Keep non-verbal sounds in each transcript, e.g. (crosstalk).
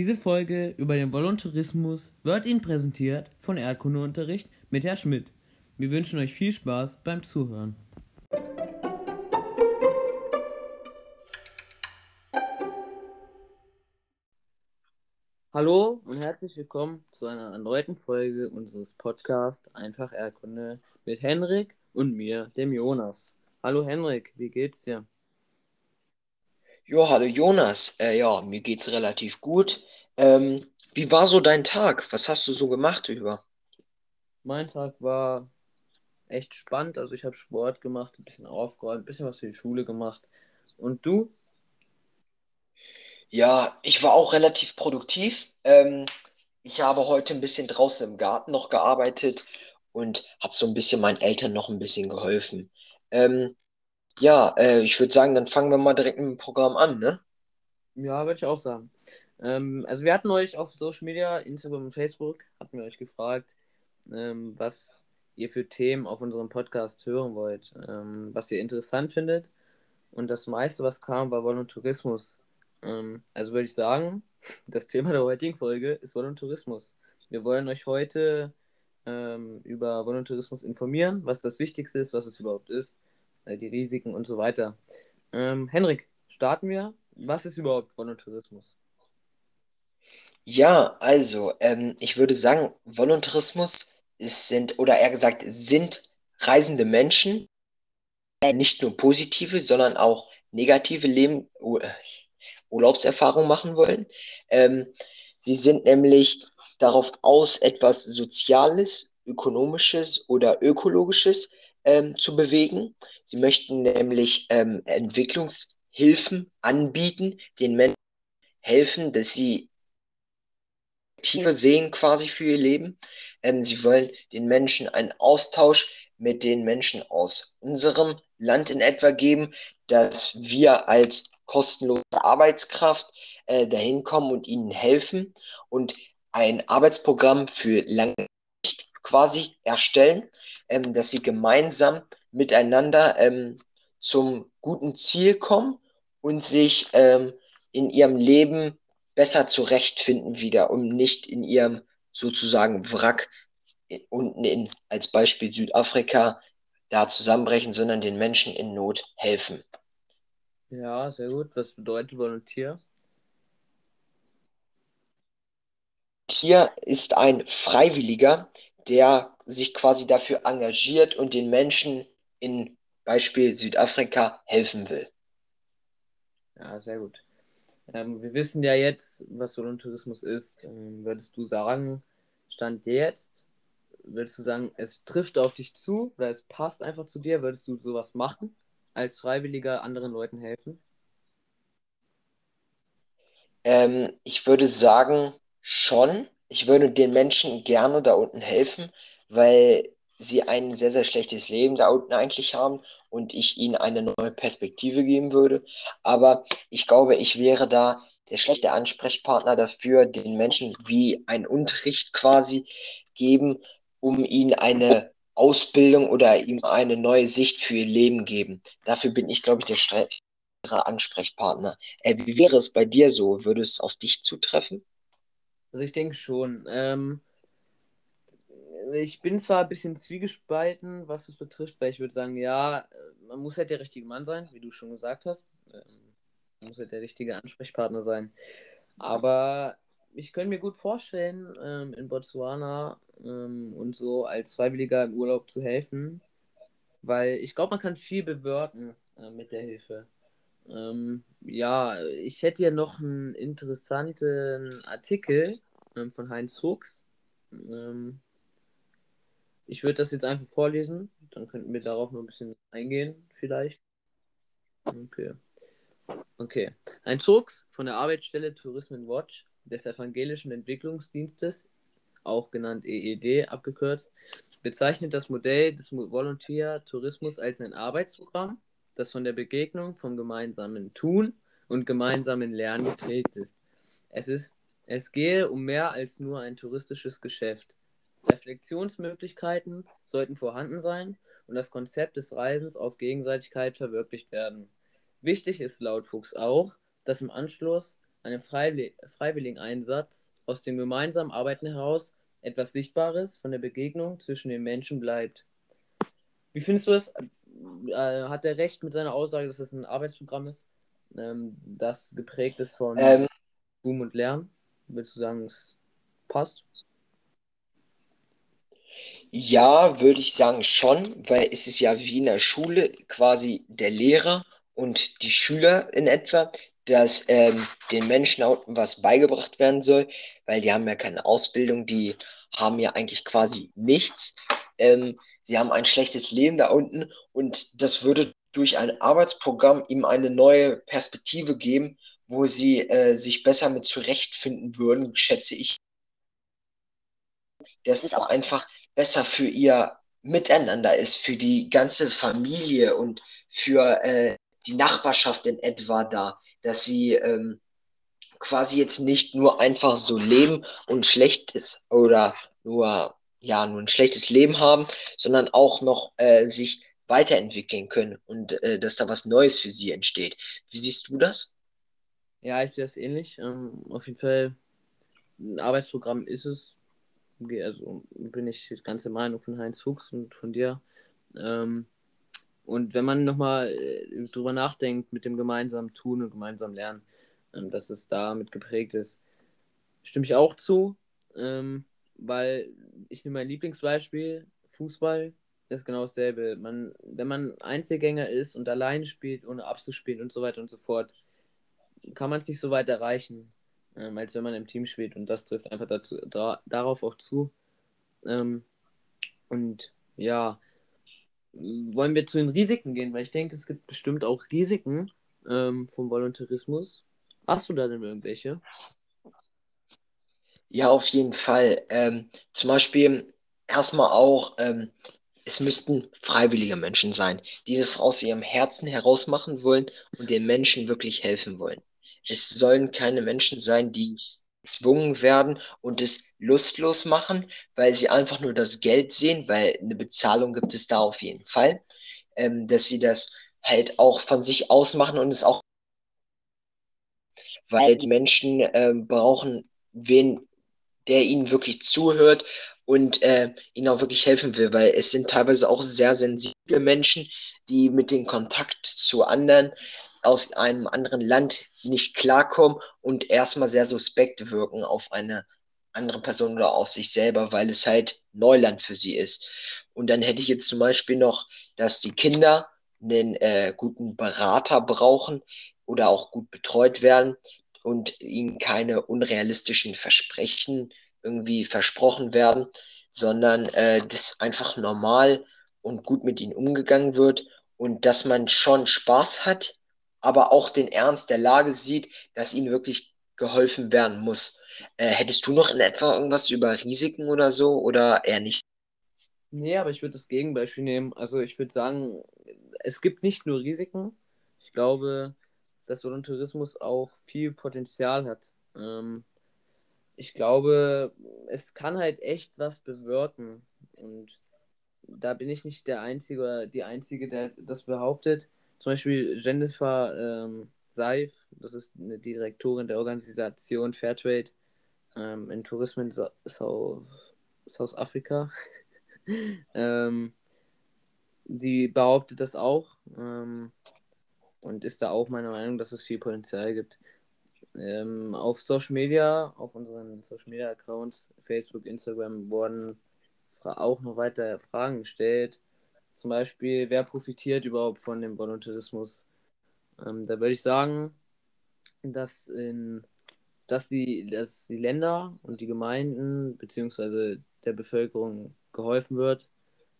Diese Folge über den Voluntarismus wird Ihnen präsentiert von Erdkundeunterricht mit Herr Schmidt. Wir wünschen euch viel Spaß beim Zuhören. Hallo und herzlich willkommen zu einer erneuten Folge unseres Podcasts Einfach Erdkunde mit Henrik und mir, dem Jonas. Hallo Henrik, wie geht's dir? Jo, hallo Jonas. Äh, ja, mir geht's relativ gut. Ähm, wie war so dein Tag? Was hast du so gemacht über? Mein Tag war echt spannend. Also ich habe Sport gemacht, ein bisschen aufgeräumt, ein bisschen was für die Schule gemacht. Und du? Ja, ich war auch relativ produktiv. Ähm, ich habe heute ein bisschen draußen im Garten noch gearbeitet und habe so ein bisschen meinen Eltern noch ein bisschen geholfen. Ähm, ja, äh, ich würde sagen, dann fangen wir mal direkt mit dem Programm an, ne? Ja, würde ich auch sagen. Ähm, also wir hatten euch auf Social Media, Instagram und Facebook, hatten wir euch gefragt, ähm, was ihr für Themen auf unserem Podcast hören wollt, ähm, was ihr interessant findet. Und das meiste, was kam, war Voluntarismus. Ähm, also würde ich sagen, (laughs) das Thema der heutigen Folge ist Voluntarismus. Wir wollen euch heute ähm, über Voluntarismus informieren, was das Wichtigste ist, was es überhaupt ist, die Risiken und so weiter. Ähm, Henrik, starten wir. Was ist überhaupt Voluntarismus? Ja, also, ähm, ich würde sagen, Voluntarismus ist, sind, oder eher gesagt, sind reisende Menschen, die nicht nur positive, sondern auch negative Leben, Ur- Urlaubserfahrungen machen wollen. Ähm, sie sind nämlich darauf aus, etwas Soziales, Ökonomisches oder Ökologisches ähm, zu bewegen. Sie möchten nämlich ähm, Entwicklungshilfen anbieten, den Menschen helfen, dass sie Tiefe sehen quasi für ihr Leben. Ähm, sie wollen den Menschen einen Austausch mit den Menschen aus unserem Land in etwa geben, dass wir als kostenlose Arbeitskraft äh, dahin kommen und ihnen helfen und ein Arbeitsprogramm für lange quasi erstellen, ähm, dass sie gemeinsam miteinander ähm, zum guten Ziel kommen und sich ähm, in ihrem Leben besser zurechtfinden wieder und nicht in ihrem sozusagen Wrack unten in, als Beispiel Südafrika, da zusammenbrechen, sondern den Menschen in Not helfen. Ja, sehr gut. Was bedeutet Volontier? Hier ist ein Freiwilliger, der sich quasi dafür engagiert und den Menschen in Beispiel Südafrika helfen will. Ja, sehr gut. Ähm, wir wissen ja jetzt, was Voluntarismus ist. Ähm, würdest du sagen, Stand jetzt, würdest du sagen, es trifft auf dich zu oder es passt einfach zu dir? Würdest du sowas machen, als Freiwilliger anderen Leuten helfen? Ähm, ich würde sagen, schon. Ich würde den Menschen gerne da unten helfen, weil sie ein sehr, sehr schlechtes Leben da unten eigentlich haben und ich ihnen eine neue Perspektive geben würde. Aber ich glaube, ich wäre da der schlechte Ansprechpartner dafür, den Menschen wie ein Unterricht quasi geben, um ihnen eine Ausbildung oder ihm eine neue Sicht für ihr Leben geben. Dafür bin ich, glaube ich, der schlechtere Ansprechpartner. Äh, wie wäre es bei dir so? Würde es auf dich zutreffen? Also ich denke schon. Ähm, ich bin zwar ein bisschen zwiegespalten, was das betrifft, weil ich würde sagen, ja, man muss halt der richtige Mann sein, wie du schon gesagt hast. Ähm, man muss halt der richtige Ansprechpartner sein. Aber ich könnte mir gut vorstellen, ähm, in Botswana ähm, und so als Freiwilliger im Urlaub zu helfen, weil ich glaube, man kann viel bewirken äh, mit der Hilfe. Ähm, ja, ich hätte ja noch einen interessanten Artikel ähm, von Heinz Fuchs. Ähm, ich würde das jetzt einfach vorlesen, dann könnten wir darauf noch ein bisschen eingehen, vielleicht. Okay. Okay. Heinz Fuchs von der Arbeitsstelle Tourism Watch des Evangelischen Entwicklungsdienstes, auch genannt EED abgekürzt, bezeichnet das Modell des Volunteer Tourismus als ein Arbeitsprogramm, das von der Begegnung, vom gemeinsamen Tun und gemeinsamen Lernen geprägt ist. Es, ist. es gehe um mehr als nur ein touristisches Geschäft. Reflexionsmöglichkeiten sollten vorhanden sein und das Konzept des Reisens auf Gegenseitigkeit verwirklicht werden. Wichtig ist laut Fuchs auch, dass im Anschluss einem freiwilligen Einsatz aus dem gemeinsamen Arbeiten heraus etwas Sichtbares von der Begegnung zwischen den Menschen bleibt. Wie findest du es? Äh, hat er recht mit seiner Aussage, dass es ein Arbeitsprogramm ist, ähm, das geprägt ist von ähm, Boom und Lernen? Würdest du sagen, es passt? Ja, würde ich sagen schon, weil es ist ja wie in der Schule quasi der Lehrer und die Schüler in etwa, dass ähm, den Menschen was beigebracht werden soll, weil die haben ja keine Ausbildung, die haben ja eigentlich quasi nichts. Ähm, sie haben ein schlechtes Leben da unten und das würde durch ein Arbeitsprogramm ihm eine neue Perspektive geben, wo sie äh, sich besser mit zurechtfinden würden, schätze ich. Das ist auch einfach besser für ihr Miteinander ist, für die ganze Familie und für äh, die Nachbarschaft in etwa da, dass sie ähm, quasi jetzt nicht nur einfach so leben und schlecht ist oder nur ja nur ein schlechtes Leben haben, sondern auch noch äh, sich weiterentwickeln können und äh, dass da was Neues für sie entsteht. Wie siehst du das? Ja, ich sehe das ähnlich. Ähm, auf jeden Fall ein Arbeitsprogramm ist es. Also bin ich ganz der Meinung von Heinz Fuchs und von dir. Ähm, und wenn man nochmal äh, drüber nachdenkt mit dem gemeinsamen Tun und gemeinsamen Lernen, ähm, dass es damit geprägt ist, stimme ich auch zu, ähm, weil ich nehme mein Lieblingsbeispiel, Fußball, ist genau dasselbe. Man, wenn man Einzelgänger ist und allein spielt, ohne abzuspielen und so weiter und so fort, kann man es nicht so weit erreichen, ähm, als wenn man im Team spielt. Und das trifft einfach dazu, da, darauf auch zu. Ähm, und ja, wollen wir zu den Risiken gehen, weil ich denke, es gibt bestimmt auch Risiken ähm, vom Voluntarismus. Hast du da denn irgendwelche? Ja, auf jeden Fall. Ähm, zum Beispiel erstmal auch, ähm, es müssten freiwillige Menschen sein, die das aus ihrem Herzen heraus machen wollen und den Menschen wirklich helfen wollen. Es sollen keine Menschen sein, die gezwungen werden und es lustlos machen, weil sie einfach nur das Geld sehen, weil eine Bezahlung gibt es da auf jeden Fall, ähm, dass sie das halt auch von sich aus machen und es auch, weil die Menschen äh, brauchen wen, der ihnen wirklich zuhört und äh, ihnen auch wirklich helfen will, weil es sind teilweise auch sehr sensible Menschen, die mit dem Kontakt zu anderen aus einem anderen Land nicht klarkommen und erstmal sehr suspekt wirken auf eine andere Person oder auf sich selber, weil es halt Neuland für sie ist. Und dann hätte ich jetzt zum Beispiel noch, dass die Kinder einen äh, guten Berater brauchen oder auch gut betreut werden und ihnen keine unrealistischen Versprechen irgendwie versprochen werden, sondern äh, das einfach normal und gut mit ihnen umgegangen wird und dass man schon Spaß hat, aber auch den Ernst der Lage sieht, dass ihnen wirklich geholfen werden muss. Äh, hättest du noch in etwa irgendwas über Risiken oder so oder eher nicht? Nee, aber ich würde das Gegenbeispiel nehmen. Also ich würde sagen, es gibt nicht nur Risiken. Ich glaube, dass Voluntarismus auch viel Potenzial hat. Ähm, ich glaube, es kann halt echt was bewirken. Und da bin ich nicht der Einzige oder die Einzige, der das behauptet. Zum Beispiel Jennifer ähm, Seif, das ist eine Direktorin der Organisation Fairtrade ähm, in Tourismus in South, South Africa. (laughs) ähm, sie behauptet das auch ähm, und ist da auch meiner Meinung, dass es viel Potenzial gibt ähm, auf Social Media, auf unseren Social Media Accounts, Facebook, Instagram, wurden auch noch weiter Fragen gestellt. Zum Beispiel, wer profitiert überhaupt von dem Voluntarismus? Ähm, da würde ich sagen, dass, in, dass, die, dass die Länder und die Gemeinden bzw. der Bevölkerung geholfen wird.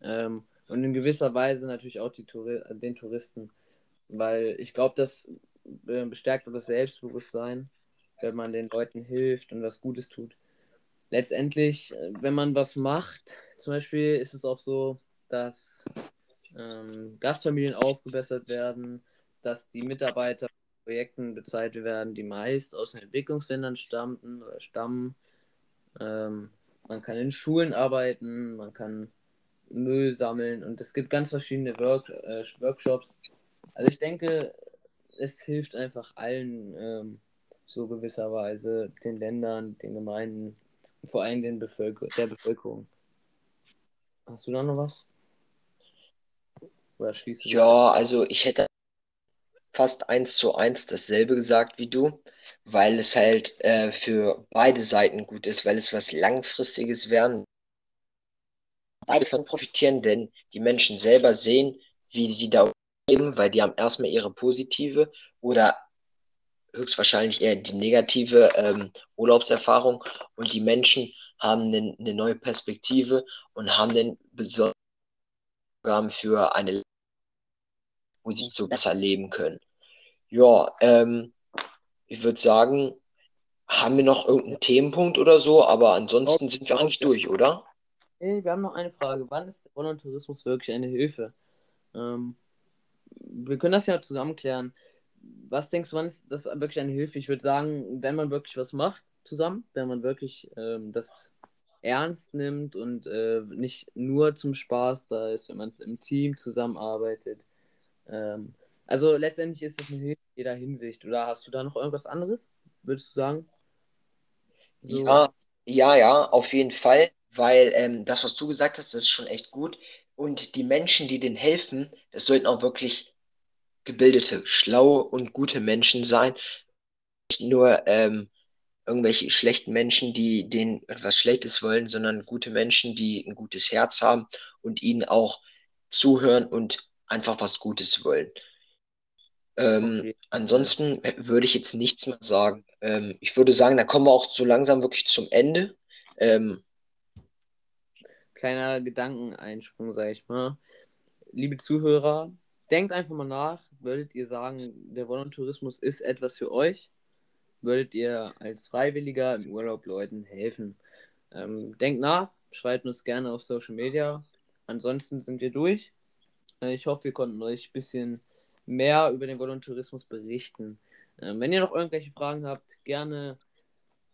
Ähm, und in gewisser Weise natürlich auch die Touri den Touristen. Weil ich glaube, dass äh, bestärkt das Selbstbewusstsein, wenn man den Leuten hilft und was Gutes tut. Letztendlich, äh, wenn man was macht, zum Beispiel ist es auch so, dass ähm, Gastfamilien aufgebessert werden, dass die Mitarbeiter Projekten bezahlt werden, die meist aus den Entwicklungsländern stammten oder stammen. Ähm, man kann in Schulen arbeiten, man kann Müll sammeln und es gibt ganz verschiedene Work äh, Workshops. Also ich denke, es hilft einfach allen, ähm, so gewisserweise den Ländern, den Gemeinden und vor allem den Bevölker der Bevölkerung. Hast du da noch was? Oder schließt du Ja, also ich hätte fast eins zu eins dasselbe gesagt wie du, weil es halt äh, für beide Seiten gut ist, weil es was Langfristiges werden. Beide von profitieren, denn die Menschen selber sehen, wie sie da leben, weil die haben erstmal ihre positive oder höchstwahrscheinlich eher die negative ähm, Urlaubserfahrung und die Menschen haben eine, eine neue Perspektive und haben den besonderen für eine, wo sie so besser leben können. Ja, ähm, ich würde sagen, haben wir noch irgendeinen Themenpunkt oder so, aber ansonsten sind wir eigentlich durch, oder? Hey, wir haben noch eine Frage. Wann ist der Volontarismus wirklich eine Hilfe? Ähm, wir können das ja zusammen klären. Was denkst du, wann ist das wirklich eine Hilfe? Ich würde sagen, wenn man wirklich was macht zusammen, wenn man wirklich ähm, das ernst nimmt und äh, nicht nur zum Spaß da ist, wenn man im Team zusammenarbeitet. Ähm, also letztendlich ist das eine Hilfe in jeder Hinsicht. Oder hast du da noch irgendwas anderes, würdest du sagen? So. Ja, ja, ja, auf jeden Fall, weil ähm, das, was du gesagt hast, das ist schon echt gut. Und die Menschen, die denen helfen, das sollten auch wirklich gebildete, schlaue und gute Menschen sein. Nicht nur ähm, irgendwelche schlechten Menschen, die denen etwas Schlechtes wollen, sondern gute Menschen, die ein gutes Herz haben und ihnen auch zuhören und einfach was Gutes wollen. Ähm, okay. Ansonsten würde ich jetzt nichts mehr sagen. Ähm, ich würde sagen, da kommen wir auch so langsam wirklich zum Ende. Ähm, Kleiner Gedankeneinsprung, sag ich mal. Liebe Zuhörer, denkt einfach mal nach. Würdet ihr sagen, der Volontourismus ist etwas für euch? Würdet ihr als Freiwilliger im Urlaub Leuten helfen? Ähm, denkt nach, schreibt uns gerne auf Social Media. Ansonsten sind wir durch. Äh, ich hoffe, wir konnten euch ein bisschen mehr über den Volontourismus berichten. Ähm, wenn ihr noch irgendwelche Fragen habt, gerne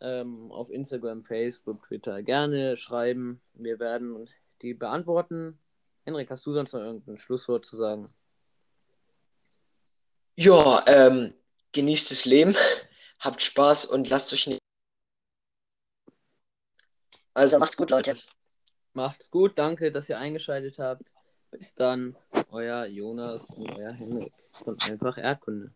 ähm, auf Instagram, Facebook, Twitter gerne schreiben. Wir werden die beantworten. Henrik, hast du sonst noch irgendein Schlusswort zu sagen? Ja, ähm, genießt das Leben, (laughs) habt Spaß und lasst euch nicht. Also macht's gut, Leute. Macht's gut, danke, dass ihr eingeschaltet habt. Bis dann, euer Jonas und euer Henrik von Einfach Erdkunde.